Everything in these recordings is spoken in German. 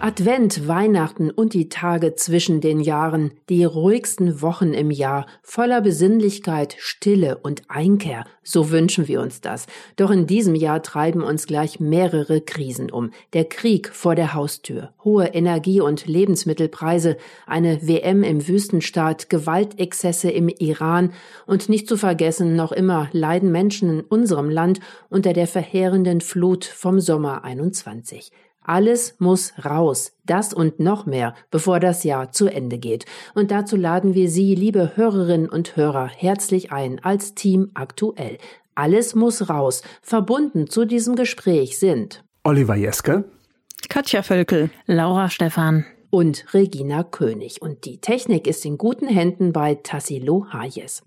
Advent, Weihnachten und die Tage zwischen den Jahren, die ruhigsten Wochen im Jahr, voller Besinnlichkeit, Stille und Einkehr, so wünschen wir uns das. Doch in diesem Jahr treiben uns gleich mehrere Krisen um. Der Krieg vor der Haustür, hohe Energie- und Lebensmittelpreise, eine WM im Wüstenstaat, Gewaltexzesse im Iran und nicht zu vergessen, noch immer leiden Menschen in unserem Land unter der verheerenden Flut vom Sommer 21. Alles muss raus, das und noch mehr, bevor das Jahr zu Ende geht. Und dazu laden wir Sie, liebe Hörerinnen und Hörer, herzlich ein als Team aktuell. Alles muss raus. Verbunden zu diesem Gespräch sind Oliver Jeske, Katja Völkel, Laura Stephan und Regina König. Und die Technik ist in guten Händen bei Tassilo Hayes.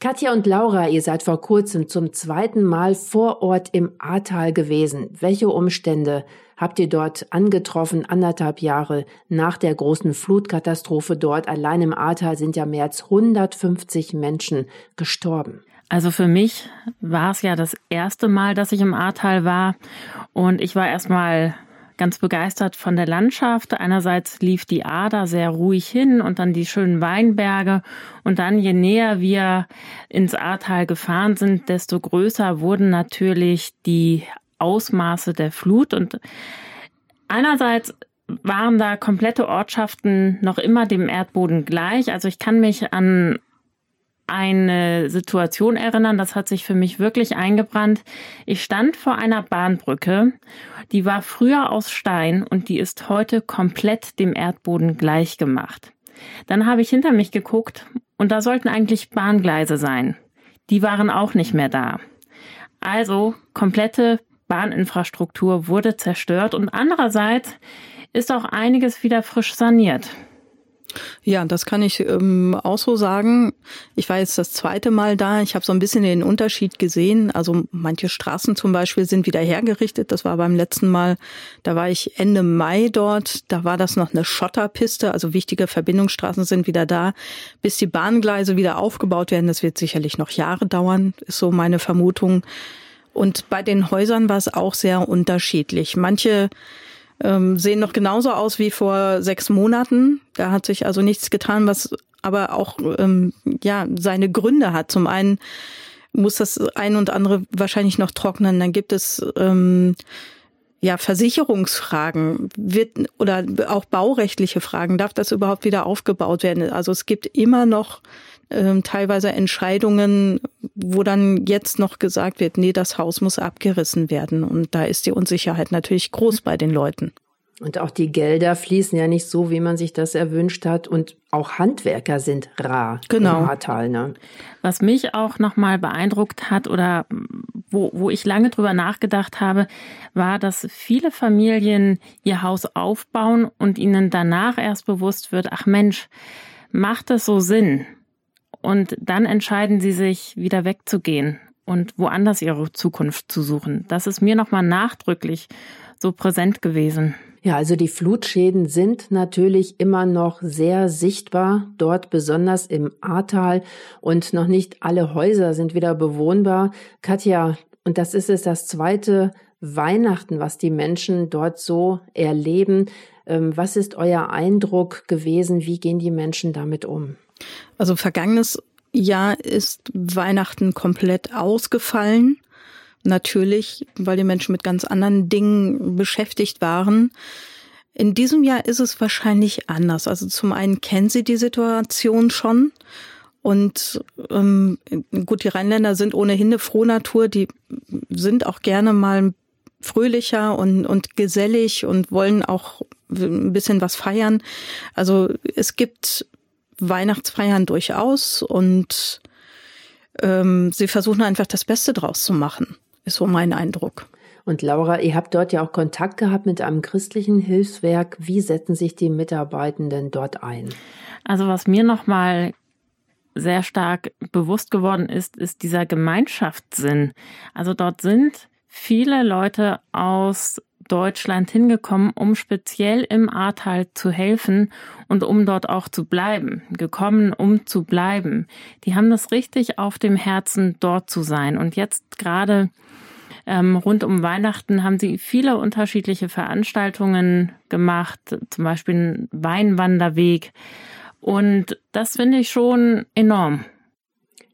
Katja und Laura, ihr seid vor kurzem zum zweiten Mal vor Ort im Ahrtal gewesen. Welche Umstände habt ihr dort angetroffen, anderthalb Jahre nach der großen Flutkatastrophe dort. Allein im Ahrtal sind ja mehr als 150 Menschen gestorben. Also für mich war es ja das erste Mal, dass ich im Ahrtal war und ich war erstmal ganz begeistert von der Landschaft. Einerseits lief die Ader sehr ruhig hin und dann die schönen Weinberge. Und dann, je näher wir ins Ahrtal gefahren sind, desto größer wurden natürlich die Ausmaße der Flut. Und einerseits waren da komplette Ortschaften noch immer dem Erdboden gleich. Also ich kann mich an eine Situation erinnern, das hat sich für mich wirklich eingebrannt. Ich stand vor einer Bahnbrücke, die war früher aus Stein und die ist heute komplett dem Erdboden gleich gemacht. Dann habe ich hinter mich geguckt und da sollten eigentlich Bahngleise sein. Die waren auch nicht mehr da. Also komplette Bahninfrastruktur wurde zerstört und andererseits ist auch einiges wieder frisch saniert. Ja, das kann ich ähm, auch so sagen. Ich war jetzt das zweite Mal da. Ich habe so ein bisschen den Unterschied gesehen. Also manche Straßen zum Beispiel sind wieder hergerichtet. Das war beim letzten Mal. Da war ich Ende Mai dort. Da war das noch eine Schotterpiste. Also wichtige Verbindungsstraßen sind wieder da. Bis die Bahngleise wieder aufgebaut werden, das wird sicherlich noch Jahre dauern, ist so meine Vermutung. Und bei den Häusern war es auch sehr unterschiedlich. Manche ähm, sehen noch genauso aus wie vor sechs Monaten. Da hat sich also nichts getan, was aber auch ähm, ja seine Gründe hat. Zum einen muss das ein und andere wahrscheinlich noch trocknen. Dann gibt es ähm, ja, Versicherungsfragen wird oder auch baurechtliche Fragen, darf das überhaupt wieder aufgebaut werden? Also es gibt immer noch ähm, teilweise Entscheidungen, wo dann jetzt noch gesagt wird, nee, das Haus muss abgerissen werden. Und da ist die Unsicherheit natürlich groß bei den Leuten. Und auch die Gelder fließen ja nicht so, wie man sich das erwünscht hat. Und auch Handwerker sind rar genau. im Ahrtal. Ne? Was mich auch nochmal beeindruckt hat oder wo, wo ich lange drüber nachgedacht habe, war, dass viele Familien ihr Haus aufbauen und ihnen danach erst bewusst wird, ach Mensch, macht es so Sinn? Und dann entscheiden sie sich, wieder wegzugehen und woanders ihre Zukunft zu suchen. Das ist mir nochmal nachdrücklich so präsent gewesen. Ja, also die Flutschäden sind natürlich immer noch sehr sichtbar, dort besonders im Ahrtal und noch nicht alle Häuser sind wieder bewohnbar. Katja, und das ist es das zweite Weihnachten, was die Menschen dort so erleben. Ähm, was ist euer Eindruck gewesen? Wie gehen die Menschen damit um? Also vergangenes Jahr ist Weihnachten komplett ausgefallen. Natürlich, weil die Menschen mit ganz anderen Dingen beschäftigt waren. In diesem Jahr ist es wahrscheinlich anders. Also zum einen kennen sie die Situation schon. Und ähm, gut, die Rheinländer sind ohnehin eine Frohnatur, die sind auch gerne mal fröhlicher und, und gesellig und wollen auch ein bisschen was feiern. Also es gibt Weihnachtsfeiern durchaus und ähm, sie versuchen einfach das Beste draus zu machen, ist so mein Eindruck. Und Laura, ihr habt dort ja auch Kontakt gehabt mit einem christlichen Hilfswerk. Wie setzen sich die Mitarbeitenden dort ein? Also was mir nochmal sehr stark bewusst geworden ist, ist dieser Gemeinschaftssinn. Also dort sind viele Leute aus Deutschland hingekommen, um speziell im Ahrtal zu helfen und um dort auch zu bleiben. Gekommen, um zu bleiben. Die haben das richtig auf dem Herzen, dort zu sein. Und jetzt gerade ähm, rund um Weihnachten haben sie viele unterschiedliche Veranstaltungen gemacht, zum Beispiel einen Weinwanderweg. Und das finde ich schon enorm.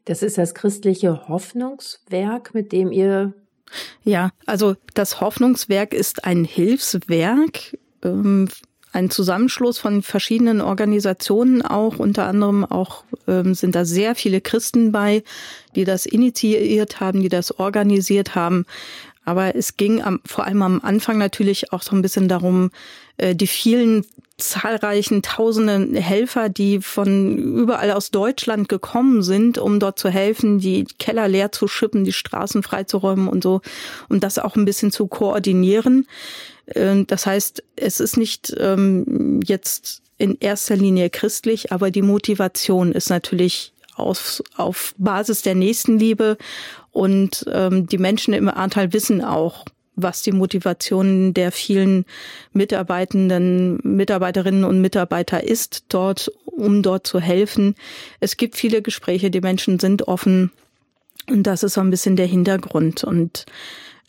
Das ist das christliche Hoffnungswerk, mit dem ihr ja, also das Hoffnungswerk ist ein Hilfswerk, ähm, ein Zusammenschluss von verschiedenen Organisationen auch, unter anderem auch ähm, sind da sehr viele Christen bei, die das initiiert haben, die das organisiert haben. Aber es ging am, vor allem am Anfang natürlich auch so ein bisschen darum, äh, die vielen zahlreichen tausenden Helfer, die von überall aus Deutschland gekommen sind, um dort zu helfen, die Keller leer zu schippen, die Straßen freizuräumen und so, um das auch ein bisschen zu koordinieren. Ähm, das heißt, es ist nicht ähm, jetzt in erster Linie christlich, aber die Motivation ist natürlich auf, auf Basis der Nächstenliebe und ähm, die Menschen im Ahrtal wissen auch, was die Motivation der vielen Mitarbeitenden, Mitarbeiterinnen und Mitarbeiter ist, dort, um dort zu helfen. Es gibt viele Gespräche, die Menschen sind offen. Und das ist so ein bisschen der Hintergrund. Und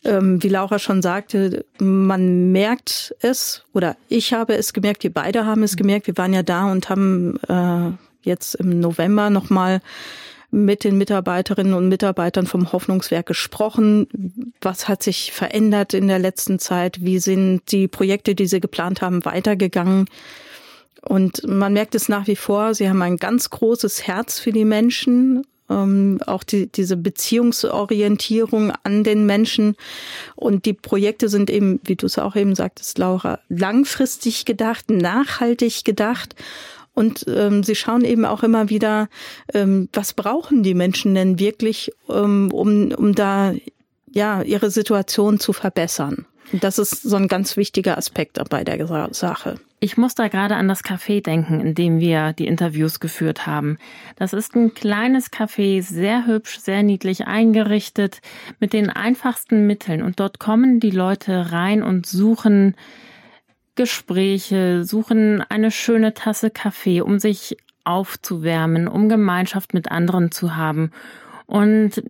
ähm, wie Laura schon sagte, man merkt es, oder ich habe es gemerkt, wir beide haben es gemerkt. Wir waren ja da und haben äh, jetzt im November nochmal mit den Mitarbeiterinnen und Mitarbeitern vom Hoffnungswerk gesprochen. Was hat sich verändert in der letzten Zeit? Wie sind die Projekte, die sie geplant haben, weitergegangen? Und man merkt es nach wie vor, sie haben ein ganz großes Herz für die Menschen, ähm, auch die, diese Beziehungsorientierung an den Menschen. Und die Projekte sind eben, wie du es auch eben sagtest, Laura, langfristig gedacht, nachhaltig gedacht. Und ähm, sie schauen eben auch immer wieder, ähm, was brauchen die Menschen denn wirklich, ähm, um, um da ja ihre Situation zu verbessern. Das ist so ein ganz wichtiger Aspekt bei der Sache. Ich muss da gerade an das Café denken, in dem wir die Interviews geführt haben. Das ist ein kleines Café, sehr hübsch, sehr niedlich eingerichtet, mit den einfachsten Mitteln. Und dort kommen die Leute rein und suchen Gespräche, suchen eine schöne Tasse Kaffee, um sich aufzuwärmen, um Gemeinschaft mit anderen zu haben. Und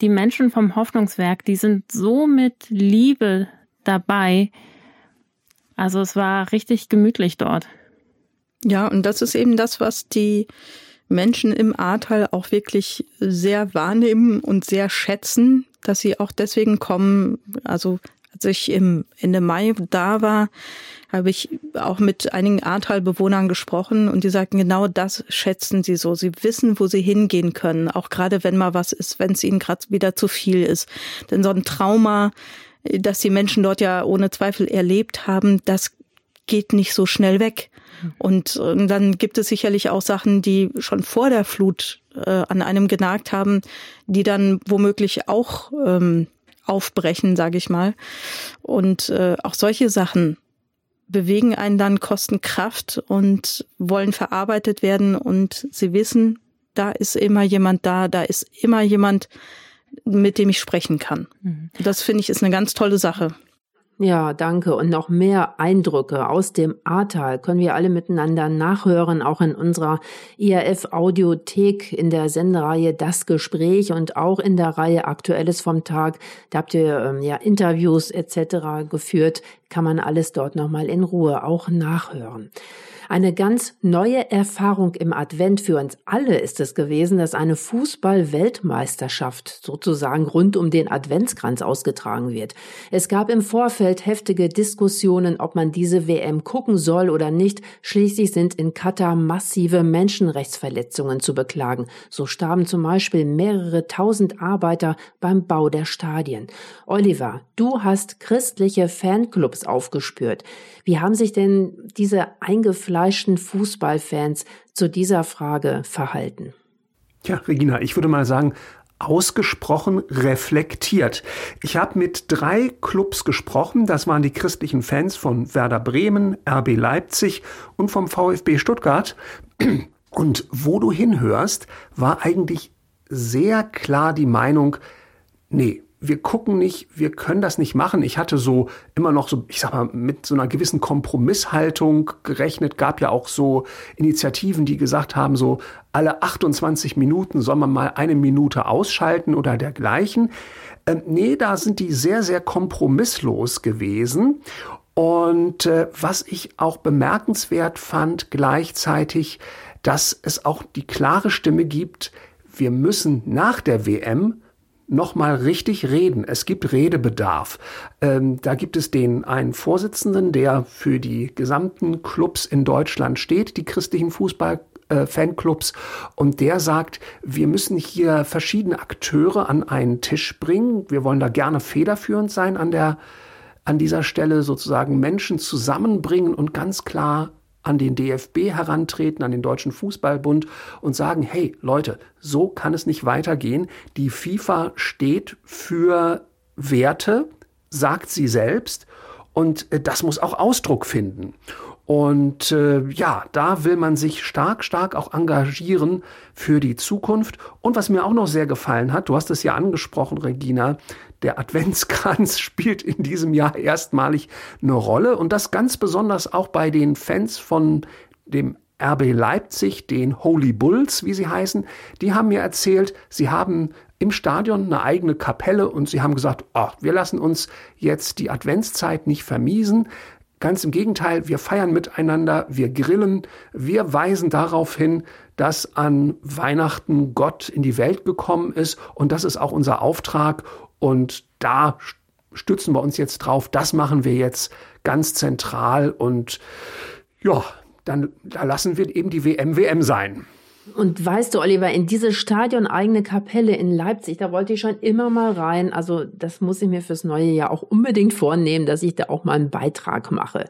die Menschen vom Hoffnungswerk, die sind so mit Liebe dabei. Also es war richtig gemütlich dort. Ja, und das ist eben das, was die Menschen im Ahrtal auch wirklich sehr wahrnehmen und sehr schätzen, dass sie auch deswegen kommen. Also als ich im Ende Mai da war, habe ich auch mit einigen Ahrtal-Bewohnern gesprochen und die sagten, genau das schätzen sie so. Sie wissen, wo sie hingehen können, auch gerade wenn mal was ist, wenn es ihnen gerade wieder zu viel ist. Denn so ein Trauma, das die Menschen dort ja ohne Zweifel erlebt haben, das geht nicht so schnell weg. Und, und dann gibt es sicherlich auch Sachen, die schon vor der Flut äh, an einem genagt haben, die dann womöglich auch ähm, aufbrechen, sage ich mal. Und äh, auch solche Sachen bewegen einen dann, kosten Kraft und wollen verarbeitet werden. Und sie wissen, da ist immer jemand da, da ist immer jemand, mit dem ich sprechen kann. Mhm. Das finde ich ist eine ganz tolle Sache. Ja, danke. Und noch mehr Eindrücke aus dem Ahrtal können wir alle miteinander nachhören, auch in unserer IRF Audiothek in der Sendereihe Das Gespräch und auch in der Reihe Aktuelles vom Tag. Da habt ihr ähm, ja Interviews etc. geführt. Kann man alles dort nochmal in Ruhe auch nachhören. Eine ganz neue Erfahrung im Advent für uns alle ist es gewesen, dass eine Fußball-Weltmeisterschaft sozusagen rund um den Adventskranz ausgetragen wird. Es gab im Vorfeld heftige Diskussionen, ob man diese WM gucken soll oder nicht. Schließlich sind in Katar massive Menschenrechtsverletzungen zu beklagen. So starben zum Beispiel mehrere tausend Arbeiter beim Bau der Stadien. Oliver, du hast christliche Fanclubs aufgespürt. Wie haben sich denn diese eingefleischten Fußballfans zu dieser Frage verhalten? Ja, Regina, ich würde mal sagen, ausgesprochen reflektiert. Ich habe mit drei Clubs gesprochen. Das waren die christlichen Fans von Werder Bremen, RB Leipzig und vom VfB Stuttgart. Und wo du hinhörst, war eigentlich sehr klar die Meinung, nee, wir gucken nicht, wir können das nicht machen. Ich hatte so immer noch so, ich sag mal, mit so einer gewissen Kompromisshaltung gerechnet. Gab ja auch so Initiativen, die gesagt haben, so alle 28 Minuten soll man mal eine Minute ausschalten oder dergleichen. Ähm, nee, da sind die sehr, sehr kompromisslos gewesen. Und äh, was ich auch bemerkenswert fand gleichzeitig, dass es auch die klare Stimme gibt, wir müssen nach der WM nochmal richtig reden. Es gibt Redebedarf. Ähm, da gibt es den einen Vorsitzenden, der für die gesamten Clubs in Deutschland steht, die christlichen Fußball Fanclubs und der sagt, wir müssen hier verschiedene Akteure an einen Tisch bringen. Wir wollen da gerne federführend sein an der an dieser Stelle sozusagen Menschen zusammenbringen und ganz klar an den DFB herantreten, an den Deutschen Fußballbund und sagen, hey Leute, so kann es nicht weitergehen. Die FIFA steht für Werte, sagt sie selbst, und äh, das muss auch Ausdruck finden. Und äh, ja, da will man sich stark, stark auch engagieren für die Zukunft. Und was mir auch noch sehr gefallen hat, du hast es ja angesprochen, Regina, der Adventskranz spielt in diesem Jahr erstmalig eine Rolle. Und das ganz besonders auch bei den Fans von dem RB Leipzig, den Holy Bulls, wie sie heißen, die haben mir erzählt, sie haben im Stadion eine eigene Kapelle und sie haben gesagt, oh, wir lassen uns jetzt die Adventszeit nicht vermiesen. Ganz im Gegenteil, wir feiern miteinander, wir grillen, wir weisen darauf hin, dass an Weihnachten Gott in die Welt gekommen ist. Und das ist auch unser Auftrag und da stützen wir uns jetzt drauf. Das machen wir jetzt ganz zentral und ja, dann da lassen wir eben die WM WM sein. Und weißt du, Oliver, in diese stadioneigene Kapelle in Leipzig, da wollte ich schon immer mal rein. Also das muss ich mir fürs neue Jahr auch unbedingt vornehmen, dass ich da auch mal einen Beitrag mache.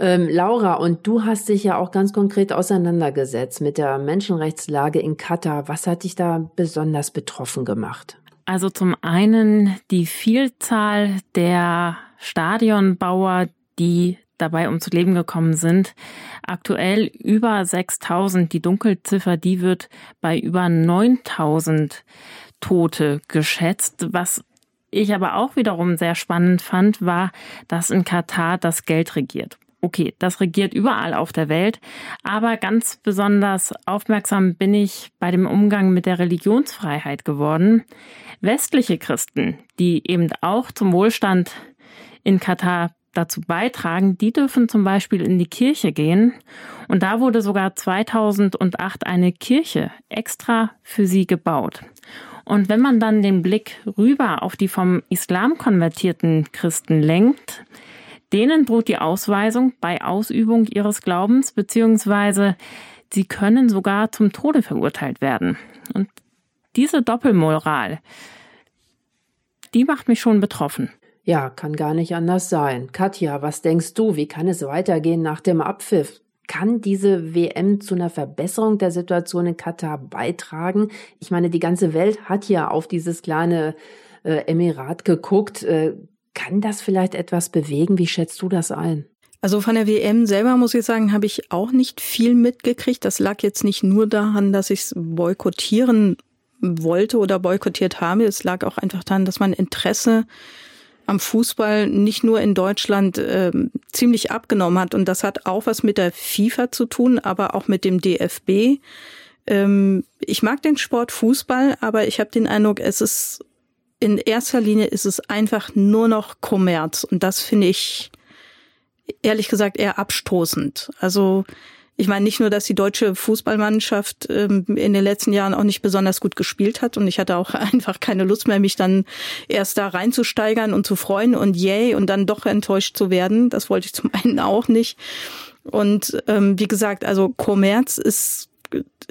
Ähm, Laura, und du hast dich ja auch ganz konkret auseinandergesetzt mit der Menschenrechtslage in Katar. Was hat dich da besonders betroffen gemacht? Also zum einen die Vielzahl der Stadionbauer, die dabei ums Leben gekommen sind. Aktuell über 6000. Die Dunkelziffer, die wird bei über 9000 Tote geschätzt. Was ich aber auch wiederum sehr spannend fand, war, dass in Katar das Geld regiert. Okay, das regiert überall auf der Welt, aber ganz besonders aufmerksam bin ich bei dem Umgang mit der Religionsfreiheit geworden. Westliche Christen, die eben auch zum Wohlstand in Katar dazu beitragen, die dürfen zum Beispiel in die Kirche gehen. Und da wurde sogar 2008 eine Kirche extra für sie gebaut. Und wenn man dann den Blick rüber auf die vom Islam konvertierten Christen lenkt, Denen droht die Ausweisung bei Ausübung ihres Glaubens, beziehungsweise sie können sogar zum Tode verurteilt werden. Und diese Doppelmoral, die macht mich schon betroffen. Ja, kann gar nicht anders sein. Katja, was denkst du, wie kann es weitergehen nach dem Abpfiff? Kann diese WM zu einer Verbesserung der Situation in Katar beitragen? Ich meine, die ganze Welt hat ja auf dieses kleine äh, Emirat geguckt. Äh, kann das vielleicht etwas bewegen? Wie schätzt du das ein? Also von der WM selber muss ich sagen, habe ich auch nicht viel mitgekriegt. Das lag jetzt nicht nur daran, dass ich es boykottieren wollte oder boykottiert habe. Es lag auch einfach daran, dass mein Interesse am Fußball nicht nur in Deutschland äh, ziemlich abgenommen hat. Und das hat auch was mit der FIFA zu tun, aber auch mit dem DFB. Ähm, ich mag den Sport Fußball, aber ich habe den Eindruck, es ist in erster Linie ist es einfach nur noch Kommerz. Und das finde ich ehrlich gesagt eher abstoßend. Also ich meine nicht nur, dass die deutsche Fußballmannschaft ähm, in den letzten Jahren auch nicht besonders gut gespielt hat und ich hatte auch einfach keine Lust mehr, mich dann erst da reinzusteigern und zu freuen und yay und dann doch enttäuscht zu werden. Das wollte ich zum einen auch nicht. Und ähm, wie gesagt, also Kommerz ist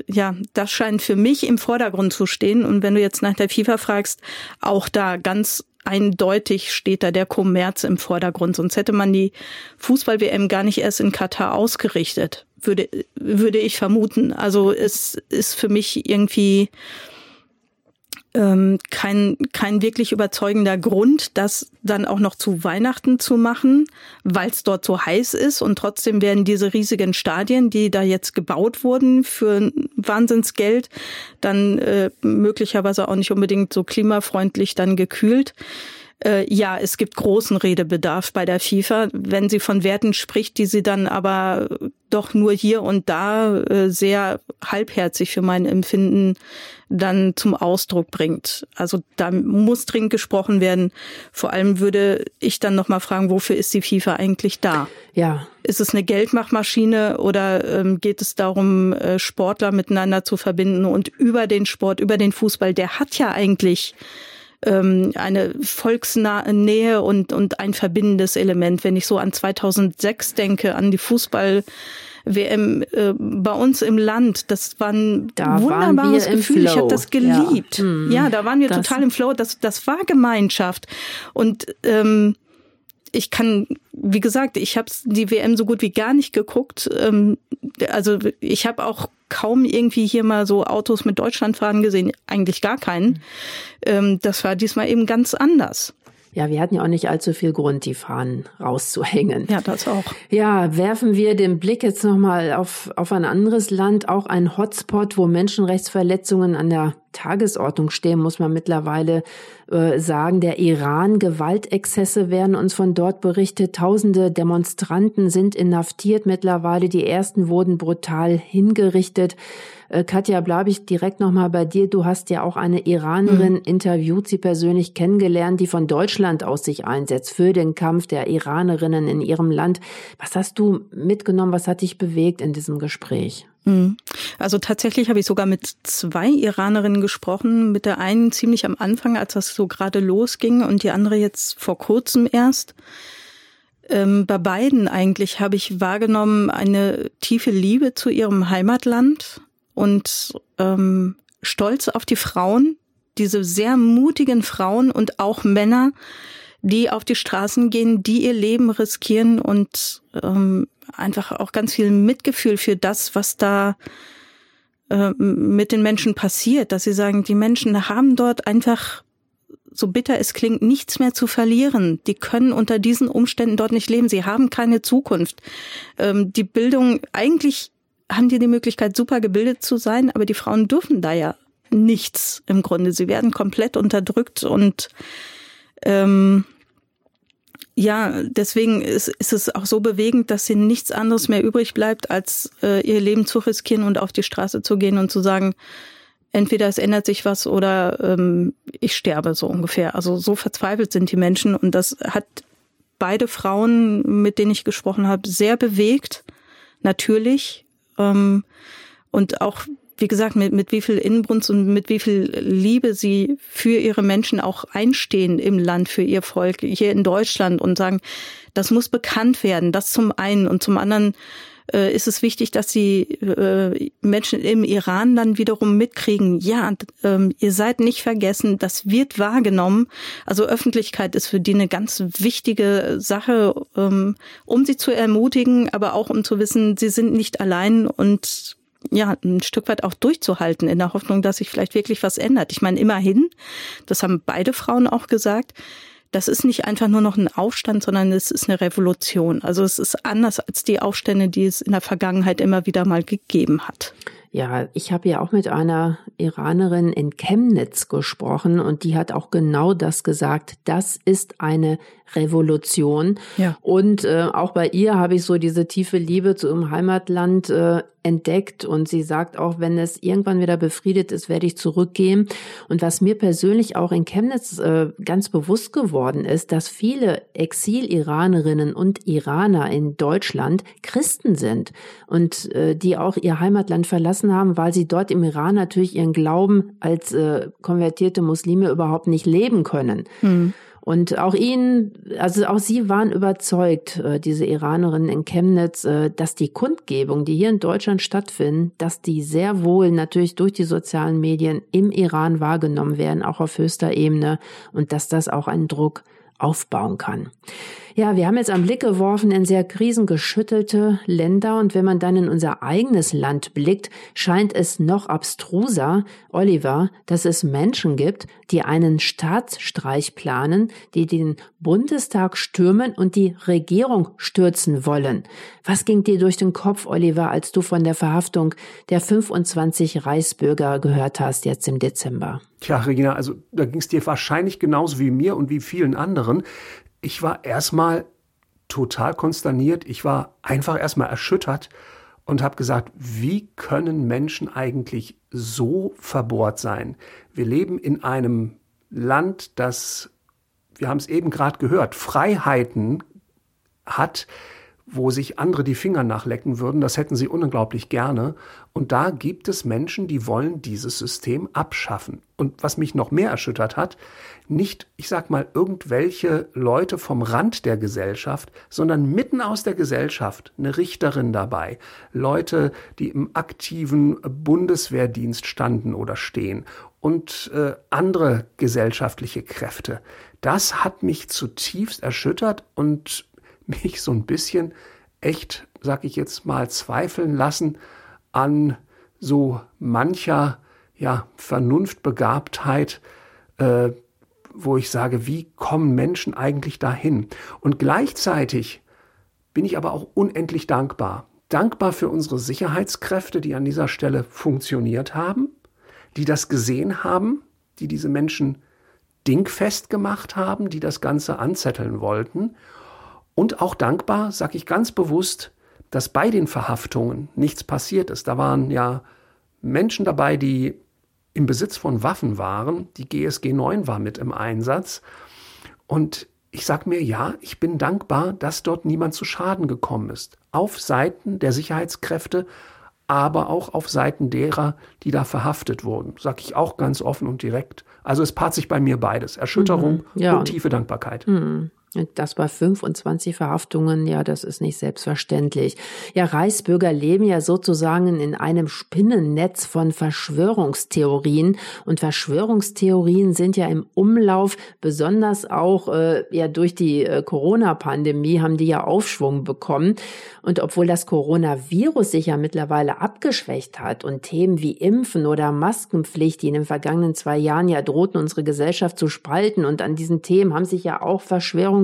ja, das scheint für mich im Vordergrund zu stehen. Und wenn du jetzt nach der FIFA fragst, auch da ganz eindeutig steht da der Kommerz im Vordergrund. Sonst hätte man die Fußball-WM gar nicht erst in Katar ausgerichtet, würde, würde ich vermuten. Also es ist für mich irgendwie ähm, kein, kein wirklich überzeugender Grund, das dann auch noch zu Weihnachten zu machen, weil es dort so heiß ist. Und trotzdem werden diese riesigen Stadien, die da jetzt gebaut wurden für Wahnsinnsgeld, dann äh, möglicherweise auch nicht unbedingt so klimafreundlich dann gekühlt. Äh, ja, es gibt großen Redebedarf bei der FIFA, wenn sie von Werten spricht, die sie dann aber doch nur hier und da äh, sehr halbherzig für mein Empfinden dann zum Ausdruck bringt. Also da muss dringend gesprochen werden. Vor allem würde ich dann noch mal fragen, wofür ist die FIFA eigentlich da? Ja. Ist es eine Geldmachmaschine oder ähm, geht es darum, äh, Sportler miteinander zu verbinden und über den Sport, über den Fußball, der hat ja eigentlich ähm, eine Volksnähe und, und ein verbindendes Element. Wenn ich so an 2006 denke, an die Fußball- WM äh, bei uns im Land. Das war ein da wunderbares Gefühl. Ich habe das geliebt. Ja. Hm. ja, da waren wir das total im Flow. Das, das war Gemeinschaft. Und ähm, ich kann, wie gesagt, ich habe die WM so gut wie gar nicht geguckt. Ähm, also ich habe auch kaum irgendwie hier mal so Autos mit Deutschlandfahren gesehen, eigentlich gar keinen. Ähm, das war diesmal eben ganz anders. Ja, wir hatten ja auch nicht allzu viel Grund, die Fahnen rauszuhängen. Ja, das auch. Ja, werfen wir den Blick jetzt nochmal auf, auf ein anderes Land, auch ein Hotspot, wo Menschenrechtsverletzungen an der Tagesordnung stehen, muss man mittlerweile äh, sagen. Der Iran, Gewaltexzesse werden uns von dort berichtet. Tausende Demonstranten sind inhaftiert mittlerweile. Die ersten wurden brutal hingerichtet. Äh, Katja, bleibe ich direkt nochmal bei dir. Du hast ja auch eine Iranerin mhm. interviewt, sie persönlich kennengelernt, die von Deutschland aus sich einsetzt für den Kampf der Iranerinnen in ihrem Land. Was hast du mitgenommen? Was hat dich bewegt in diesem Gespräch? Mhm. Also tatsächlich habe ich sogar mit zwei Iranerinnen gesprochen. Mit der einen ziemlich am Anfang, als das so gerade losging, und die andere jetzt vor kurzem erst. Ähm, bei beiden eigentlich habe ich wahrgenommen eine tiefe Liebe zu ihrem Heimatland, und ähm, stolz auf die Frauen, diese sehr mutigen Frauen und auch Männer, die auf die Straßen gehen, die ihr Leben riskieren und ähm, einfach auch ganz viel Mitgefühl für das, was da äh, mit den Menschen passiert, dass sie sagen, die Menschen haben dort einfach so bitter es klingt, nichts mehr zu verlieren. Die können unter diesen Umständen dort nicht leben. Sie haben keine Zukunft. Ähm, die Bildung eigentlich haben die die Möglichkeit, super gebildet zu sein, aber die Frauen dürfen da ja nichts im Grunde. Sie werden komplett unterdrückt und ähm, ja, deswegen ist, ist es auch so bewegend, dass ihnen nichts anderes mehr übrig bleibt, als äh, ihr Leben zu riskieren und auf die Straße zu gehen und zu sagen, entweder es ändert sich was oder ähm, ich sterbe so ungefähr. Also so verzweifelt sind die Menschen und das hat beide Frauen, mit denen ich gesprochen habe, sehr bewegt. Natürlich, ähm, und auch, wie gesagt, mit, mit wie viel Inbrunst und mit wie viel Liebe sie für ihre Menschen auch einstehen im Land, für ihr Volk, hier in Deutschland und sagen, das muss bekannt werden, das zum einen. Und zum anderen äh, ist es wichtig, dass die äh, Menschen im Iran dann wiederum mitkriegen, ja, äh, ihr seid nicht vergessen, das wird wahrgenommen. Also Öffentlichkeit ist für die eine ganz wichtige Sache, ähm, um sie zu ermutigen, aber auch um zu wissen, sie sind nicht allein und ja, ein Stück weit auch durchzuhalten, in der Hoffnung, dass sich vielleicht wirklich was ändert. Ich meine, immerhin, das haben beide Frauen auch gesagt, das ist nicht einfach nur noch ein Aufstand, sondern es ist eine Revolution. Also es ist anders als die Aufstände, die es in der Vergangenheit immer wieder mal gegeben hat. Ja, ich habe ja auch mit einer Iranerin in Chemnitz gesprochen und die hat auch genau das gesagt. Das ist eine Revolution. Ja. Und äh, auch bei ihr habe ich so diese tiefe Liebe zu ihrem Heimatland äh, entdeckt. Und sie sagt auch, wenn es irgendwann wieder befriedet ist, werde ich zurückgehen. Und was mir persönlich auch in Chemnitz äh, ganz bewusst geworden ist, dass viele Exil-Iranerinnen und Iraner in Deutschland Christen sind und äh, die auch ihr Heimatland verlassen haben, weil sie dort im Iran natürlich ihren Glauben als äh, konvertierte Muslime überhaupt nicht leben können. Mhm. Und auch ihnen, also auch sie waren überzeugt, äh, diese Iranerinnen in Chemnitz, äh, dass die Kundgebung, die hier in Deutschland stattfinden, dass die sehr wohl natürlich durch die sozialen Medien im Iran wahrgenommen werden, auch auf höchster Ebene und dass das auch einen Druck aufbauen kann. Ja, wir haben jetzt einen Blick geworfen in sehr krisengeschüttelte Länder und wenn man dann in unser eigenes Land blickt, scheint es noch abstruser, Oliver, dass es Menschen gibt, die einen Staatsstreich planen, die den Bundestag stürmen und die Regierung stürzen wollen. Was ging dir durch den Kopf, Oliver, als du von der Verhaftung der 25 Reichsbürger gehört hast jetzt im Dezember? Tja, Regina, also da ging es dir wahrscheinlich genauso wie mir und wie vielen anderen ich war erstmal total konsterniert. Ich war einfach erstmal erschüttert und habe gesagt, wie können Menschen eigentlich so verbohrt sein? Wir leben in einem Land, das, wir haben es eben gerade gehört, Freiheiten hat, wo sich andere die Finger nachlecken würden. Das hätten sie unglaublich gerne. Und da gibt es Menschen, die wollen dieses System abschaffen. Und was mich noch mehr erschüttert hat, nicht, ich sag mal, irgendwelche Leute vom Rand der Gesellschaft, sondern mitten aus der Gesellschaft, eine Richterin dabei, Leute, die im aktiven Bundeswehrdienst standen oder stehen und äh, andere gesellschaftliche Kräfte. Das hat mich zutiefst erschüttert und mich so ein bisschen echt, sag ich jetzt mal, zweifeln lassen an so mancher ja, Vernunftbegabtheit, äh, wo ich sage, wie kommen Menschen eigentlich dahin? Und gleichzeitig bin ich aber auch unendlich dankbar. Dankbar für unsere Sicherheitskräfte, die an dieser Stelle funktioniert haben, die das gesehen haben, die diese Menschen dingfest gemacht haben, die das Ganze anzetteln wollten und auch dankbar, sage ich ganz bewusst, dass bei den Verhaftungen nichts passiert ist. Da waren ja Menschen dabei, die im Besitz von Waffen waren. Die GSG 9 war mit im Einsatz. Und ich sage mir, ja, ich bin dankbar, dass dort niemand zu Schaden gekommen ist. Auf Seiten der Sicherheitskräfte, aber auch auf Seiten derer, die da verhaftet wurden. Sage ich auch ganz offen und direkt. Also es paart sich bei mir beides. Erschütterung mhm, ja. und tiefe Dankbarkeit. Mhm. Das bei 25 Verhaftungen, ja, das ist nicht selbstverständlich. Ja, Reichsbürger leben ja sozusagen in einem Spinnennetz von Verschwörungstheorien. Und Verschwörungstheorien sind ja im Umlauf, besonders auch äh, ja durch die äh, Corona-Pandemie haben die ja Aufschwung bekommen. Und obwohl das Coronavirus sich ja mittlerweile abgeschwächt hat und Themen wie Impfen oder Maskenpflicht, die in den vergangenen zwei Jahren ja drohten, unsere Gesellschaft zu spalten, und an diesen Themen haben sich ja auch Verschwörungstheorien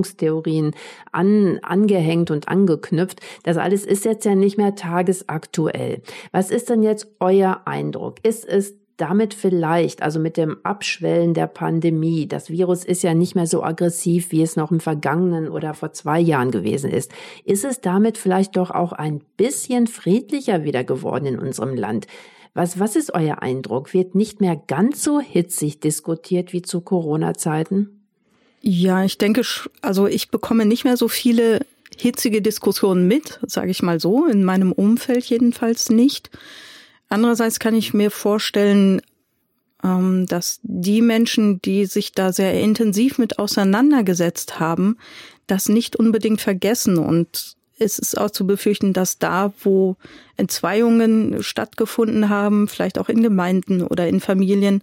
an, angehängt und angeknüpft. Das alles ist jetzt ja nicht mehr tagesaktuell. Was ist denn jetzt euer Eindruck? Ist es damit vielleicht, also mit dem Abschwellen der Pandemie, das Virus ist ja nicht mehr so aggressiv, wie es noch im vergangenen oder vor zwei Jahren gewesen ist, ist es damit vielleicht doch auch ein bisschen friedlicher wieder geworden in unserem Land? Was, was ist euer Eindruck? Wird nicht mehr ganz so hitzig diskutiert wie zu Corona-Zeiten? Ja, ich denke, also ich bekomme nicht mehr so viele hitzige Diskussionen mit, sage ich mal so, in meinem Umfeld jedenfalls nicht. Andererseits kann ich mir vorstellen, ähm, dass die Menschen, die sich da sehr intensiv mit auseinandergesetzt haben, das nicht unbedingt vergessen. Und es ist auch zu befürchten, dass da, wo Entzweiungen stattgefunden haben, vielleicht auch in Gemeinden oder in Familien,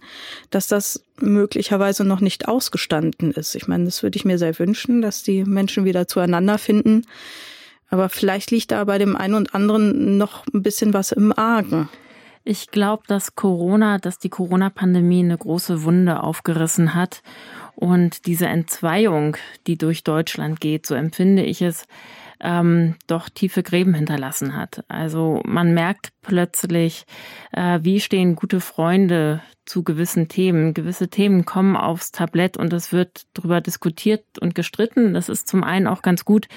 dass das möglicherweise noch nicht ausgestanden ist. Ich meine, das würde ich mir sehr wünschen, dass die Menschen wieder zueinander finden. Aber vielleicht liegt da bei dem einen und anderen noch ein bisschen was im Argen. Ich glaube, dass Corona, dass die Corona-Pandemie eine große Wunde aufgerissen hat. Und diese Entzweiung, die durch Deutschland geht, so empfinde ich es, ähm, doch tiefe Gräben hinterlassen hat. Also man merkt plötzlich, äh, wie stehen gute Freunde zu gewissen Themen. Gewisse Themen kommen aufs Tablett und es wird darüber diskutiert und gestritten. Das ist zum einen auch ganz gut.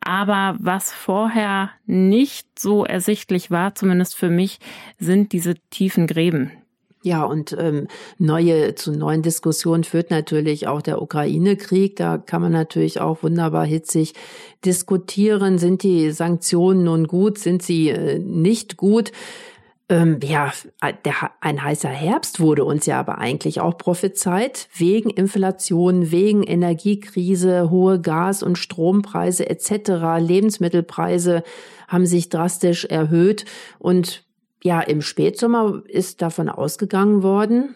Aber was vorher nicht so ersichtlich war, zumindest für mich, sind diese tiefen Gräben, ja, und ähm, neue zu neuen Diskussionen führt natürlich auch der Ukraine-Krieg. Da kann man natürlich auch wunderbar hitzig diskutieren. Sind die Sanktionen nun gut? Sind sie äh, nicht gut? Ähm, ja, der, ein heißer Herbst wurde uns ja aber eigentlich auch prophezeit, wegen Inflation, wegen Energiekrise, hohe Gas- und Strompreise etc., Lebensmittelpreise haben sich drastisch erhöht und ja, im Spätsommer ist davon ausgegangen worden,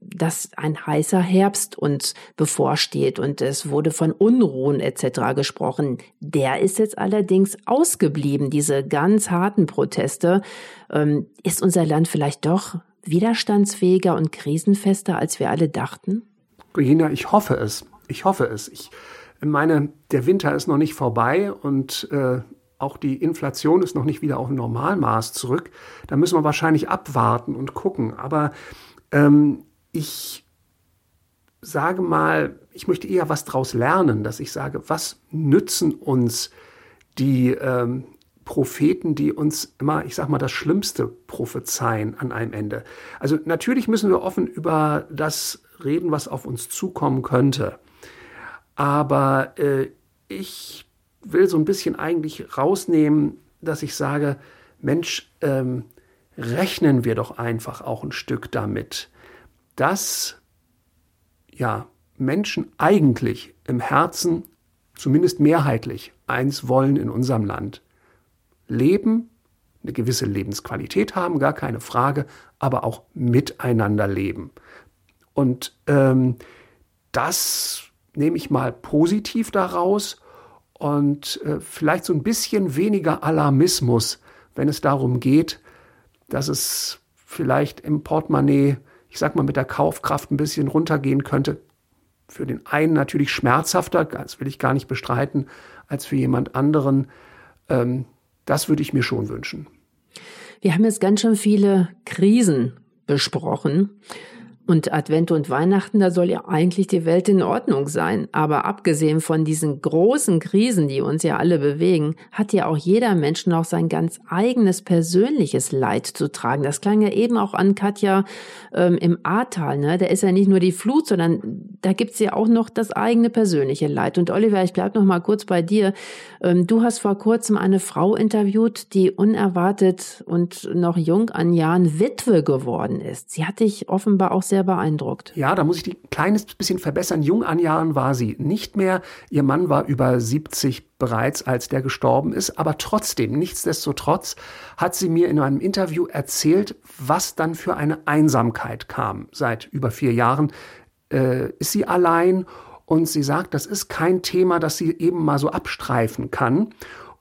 dass ein heißer Herbst uns bevorsteht und es wurde von Unruhen etc. gesprochen. Der ist jetzt allerdings ausgeblieben, diese ganz harten Proteste. Ähm, ist unser Land vielleicht doch widerstandsfähiger und krisenfester, als wir alle dachten? Regina, ich hoffe es. Ich hoffe es. Ich meine, der Winter ist noch nicht vorbei und äh, auch die Inflation ist noch nicht wieder auf Normalmaß zurück. Da müssen wir wahrscheinlich abwarten und gucken. Aber ähm, ich sage mal, ich möchte eher was daraus lernen, dass ich sage, was nützen uns die ähm, Propheten, die uns immer, ich sag mal, das Schlimmste prophezeien an einem Ende. Also natürlich müssen wir offen über das reden, was auf uns zukommen könnte. Aber äh, ich will so ein bisschen eigentlich rausnehmen, dass ich sage, Mensch, ähm, rechnen wir doch einfach auch ein Stück damit, dass ja Menschen eigentlich im Herzen, zumindest mehrheitlich, eins wollen in unserem Land. Leben, eine gewisse Lebensqualität haben, gar keine Frage, aber auch miteinander leben. Und ähm, das nehme ich mal positiv daraus und äh, vielleicht so ein bisschen weniger Alarmismus, wenn es darum geht, dass es vielleicht im Portemonnaie ich sag mal, mit der Kaufkraft ein bisschen runtergehen könnte. Für den einen natürlich schmerzhafter, das will ich gar nicht bestreiten, als für jemand anderen. Ähm, das würde ich mir schon wünschen. Wir haben jetzt ganz schön viele Krisen besprochen. Und Advent und Weihnachten, da soll ja eigentlich die Welt in Ordnung sein. Aber abgesehen von diesen großen Krisen, die uns ja alle bewegen, hat ja auch jeder Mensch noch sein ganz eigenes persönliches Leid zu tragen. Das klang ja eben auch an Katja ähm, im Ahrtal. Ne? Da ist ja nicht nur die Flut, sondern da gibt's ja auch noch das eigene persönliche Leid. Und Oliver, ich bleib noch mal kurz bei dir. Ähm, du hast vor kurzem eine Frau interviewt, die unerwartet und noch jung an Jahren Witwe geworden ist. Sie hat dich offenbar auch sehr sehr beeindruckt. Ja, da muss ich die ein kleines bisschen verbessern. Jung an Jahren war sie nicht mehr. Ihr Mann war über 70 bereits, als der gestorben ist. Aber trotzdem, nichtsdestotrotz, hat sie mir in einem Interview erzählt, was dann für eine Einsamkeit kam. Seit über vier Jahren äh, ist sie allein und sie sagt, das ist kein Thema, das sie eben mal so abstreifen kann.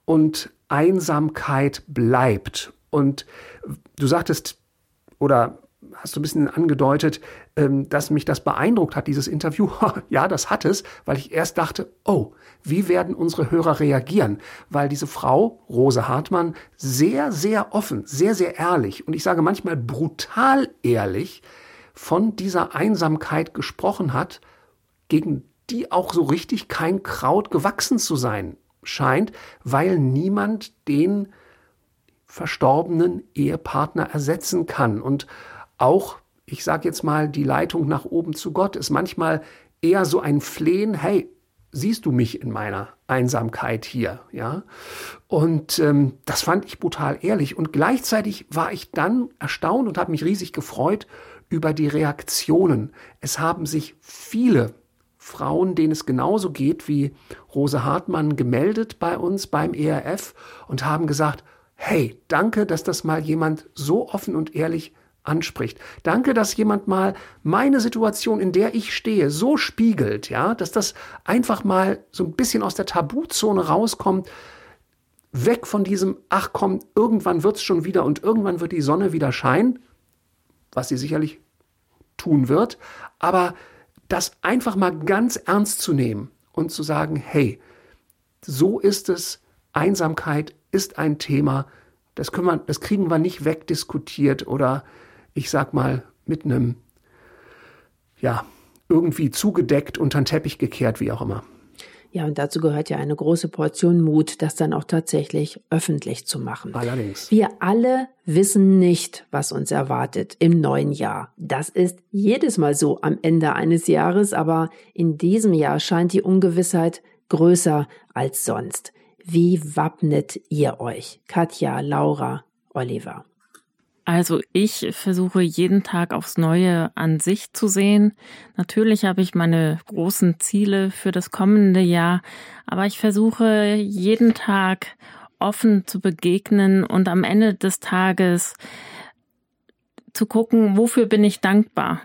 Und Einsamkeit bleibt. Und du sagtest, oder hast du ein bisschen angedeutet, ähm, dass mich das beeindruckt hat, dieses Interview. ja, das hat es, weil ich erst dachte, oh, wie werden unsere Hörer reagieren? Weil diese Frau, Rose Hartmann, sehr, sehr offen, sehr, sehr ehrlich und ich sage manchmal brutal ehrlich von dieser Einsamkeit gesprochen hat, gegen die auch so richtig kein Kraut gewachsen zu sein scheint, weil niemand den verstorbenen Ehepartner ersetzen kann. Und auch, ich sage jetzt mal, die Leitung nach oben zu Gott ist manchmal eher so ein Flehen, hey, siehst du mich in meiner Einsamkeit hier, ja? Und ähm, das fand ich brutal ehrlich. Und gleichzeitig war ich dann erstaunt und habe mich riesig gefreut über die Reaktionen. Es haben sich viele Frauen, denen es genauso geht wie Rose Hartmann, gemeldet bei uns beim ERF und haben gesagt, hey, danke, dass das mal jemand so offen und ehrlich anspricht. Danke, dass jemand mal meine Situation, in der ich stehe, so spiegelt, ja, dass das einfach mal so ein bisschen aus der Tabuzone rauskommt, weg von diesem, ach komm, irgendwann wird's schon wieder und irgendwann wird die Sonne wieder scheinen, was sie sicherlich tun wird, aber das einfach mal ganz ernst zu nehmen und zu sagen, hey, so ist es, Einsamkeit ist ein Thema, das, können wir, das kriegen wir nicht wegdiskutiert oder ich sag mal, mit einem, ja, irgendwie zugedeckt, unter den Teppich gekehrt, wie auch immer. Ja, und dazu gehört ja eine große Portion Mut, das dann auch tatsächlich öffentlich zu machen. Allerdings. Wir alle wissen nicht, was uns erwartet im neuen Jahr. Das ist jedes Mal so am Ende eines Jahres, aber in diesem Jahr scheint die Ungewissheit größer als sonst. Wie wappnet ihr euch? Katja, Laura, Oliver. Also ich versuche jeden Tag aufs Neue an sich zu sehen. Natürlich habe ich meine großen Ziele für das kommende Jahr, aber ich versuche jeden Tag offen zu begegnen und am Ende des Tages zu gucken, wofür bin ich dankbar.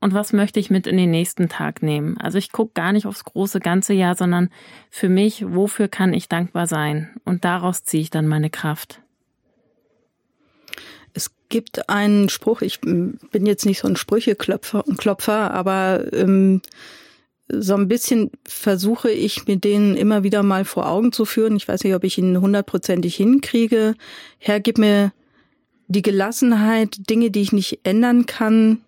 und was möchte ich mit in den nächsten Tag nehmen. Also ich gucke gar nicht aufs große ganze Jahr, sondern für mich, wofür kann ich dankbar sein? Und daraus ziehe ich dann meine Kraft. Es gibt einen Spruch, ich bin jetzt nicht so ein Sprücheklopfer, Klopfer, aber ähm, so ein bisschen versuche ich mir den immer wieder mal vor Augen zu führen. Ich weiß nicht, ob ich ihn hundertprozentig hinkriege. Herr, gib mir die Gelassenheit, Dinge, die ich nicht ändern kann,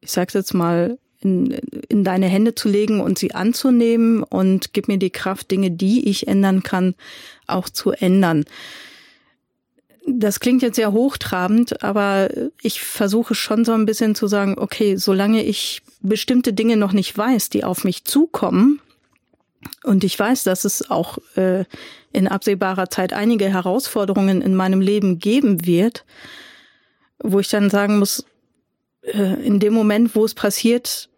ich sag's jetzt mal, in, in deine Hände zu legen und sie anzunehmen und gib mir die Kraft, Dinge, die ich ändern kann, auch zu ändern. Das klingt jetzt sehr hochtrabend, aber ich versuche schon so ein bisschen zu sagen, okay, solange ich bestimmte Dinge noch nicht weiß, die auf mich zukommen, und ich weiß, dass es auch äh, in absehbarer Zeit einige Herausforderungen in meinem Leben geben wird, wo ich dann sagen muss, äh, in dem Moment, wo es passiert,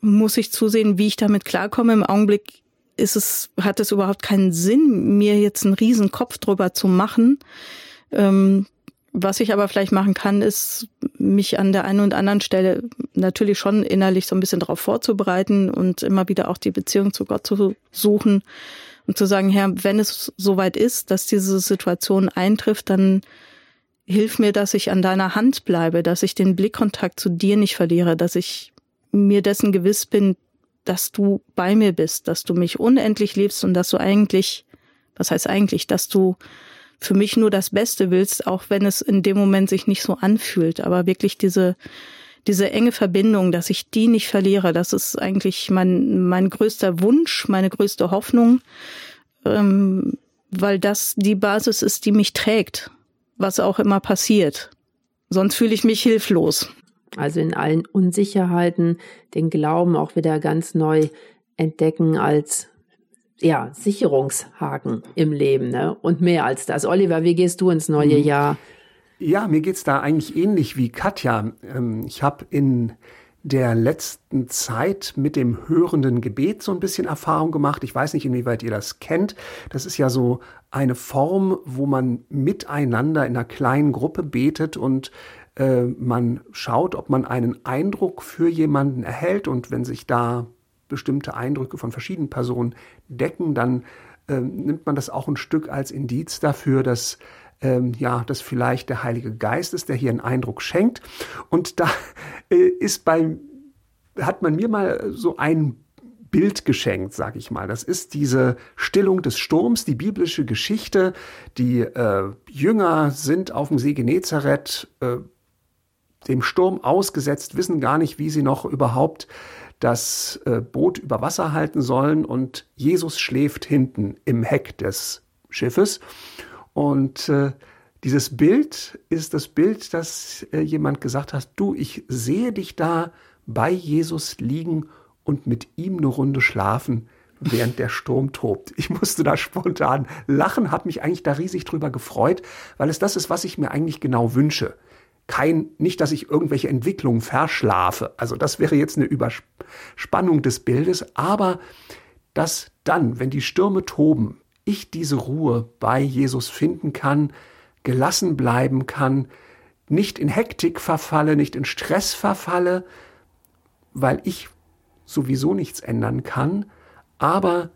muss ich zusehen, wie ich damit klarkomme. Im Augenblick ist es, hat es überhaupt keinen Sinn, mir jetzt einen riesen Kopf drüber zu machen. Ähm, was ich aber vielleicht machen kann, ist, mich an der einen und anderen Stelle natürlich schon innerlich so ein bisschen darauf vorzubereiten und immer wieder auch die Beziehung zu Gott zu suchen und zu sagen, Herr, wenn es soweit ist, dass diese Situation eintrifft, dann hilf mir, dass ich an deiner Hand bleibe, dass ich den Blickkontakt zu dir nicht verliere, dass ich mir dessen gewiss bin, dass du bei mir bist, dass du mich unendlich liebst und dass du eigentlich, was heißt eigentlich, dass du für mich nur das Beste willst, auch wenn es in dem Moment sich nicht so anfühlt. Aber wirklich diese, diese enge Verbindung, dass ich die nicht verliere, das ist eigentlich mein, mein größter Wunsch, meine größte Hoffnung, ähm, weil das die Basis ist, die mich trägt, was auch immer passiert. Sonst fühle ich mich hilflos. Also in allen Unsicherheiten den Glauben auch wieder ganz neu entdecken als ja, Sicherungshaken im Leben, ne? Und mehr als das. Oliver, wie gehst du ins neue mhm. Jahr? Ja, mir geht's da eigentlich ähnlich wie Katja. Ähm, ich habe in der letzten Zeit mit dem hörenden Gebet so ein bisschen Erfahrung gemacht. Ich weiß nicht, inwieweit ihr das kennt. Das ist ja so eine Form, wo man miteinander in einer kleinen Gruppe betet und äh, man schaut, ob man einen Eindruck für jemanden erhält und wenn sich da bestimmte Eindrücke von verschiedenen Personen decken, dann äh, nimmt man das auch ein Stück als Indiz dafür, dass ähm, ja, das vielleicht der Heilige Geist ist, der hier einen Eindruck schenkt. Und da äh, ist bei, hat man mir mal so ein Bild geschenkt, sag ich mal. Das ist diese Stillung des Sturms, die biblische Geschichte. Die äh, Jünger sind auf dem See Genezareth äh, dem Sturm ausgesetzt, wissen gar nicht, wie sie noch überhaupt das äh, Boot über Wasser halten sollen und Jesus schläft hinten im Heck des Schiffes. Und äh, dieses Bild ist das Bild, das äh, jemand gesagt hat, du, ich sehe dich da bei Jesus liegen und mit ihm eine Runde schlafen, während der Sturm tobt. Ich musste da spontan lachen, habe mich eigentlich da riesig drüber gefreut, weil es das ist, was ich mir eigentlich genau wünsche kein, nicht, dass ich irgendwelche Entwicklungen verschlafe. Also das wäre jetzt eine Überspannung des Bildes, aber dass dann, wenn die Stürme toben, ich diese Ruhe bei Jesus finden kann, gelassen bleiben kann, nicht in Hektik verfalle, nicht in Stress verfalle, weil ich sowieso nichts ändern kann, aber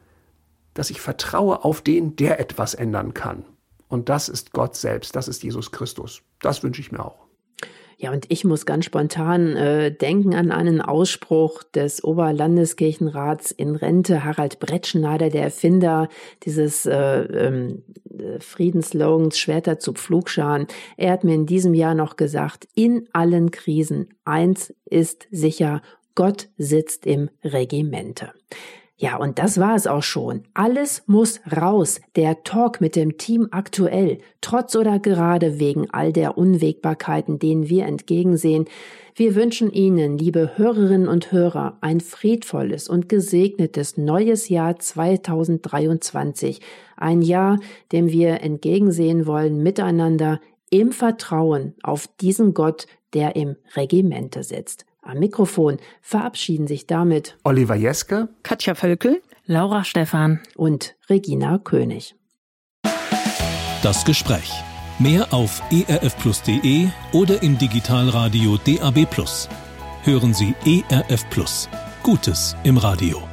dass ich vertraue auf den, der etwas ändern kann. Und das ist Gott selbst, das ist Jesus Christus. Das wünsche ich mir auch. Ja, und ich muss ganz spontan äh, denken an einen Ausspruch des Oberlandeskirchenrats in Rente, Harald Brettschneider, der Erfinder dieses äh, ähm, Friedenslogans Schwerter zu Pflugscharen. Er hat mir in diesem Jahr noch gesagt, in allen Krisen, eins ist sicher, Gott sitzt im Regimente. Ja, und das war es auch schon. Alles muss raus. Der Talk mit dem Team aktuell, trotz oder gerade wegen all der Unwägbarkeiten, denen wir entgegensehen. Wir wünschen Ihnen, liebe Hörerinnen und Hörer, ein friedvolles und gesegnetes neues Jahr 2023. Ein Jahr, dem wir entgegensehen wollen miteinander im Vertrauen auf diesen Gott, der im Regimente sitzt. Am Mikrofon verabschieden sich damit Oliver Jeske, Katja Völkel, Laura Stephan und Regina König. Das Gespräch. Mehr auf erfplus.de oder im Digitalradio DAB+. hören Sie ERF Plus. Gutes im Radio.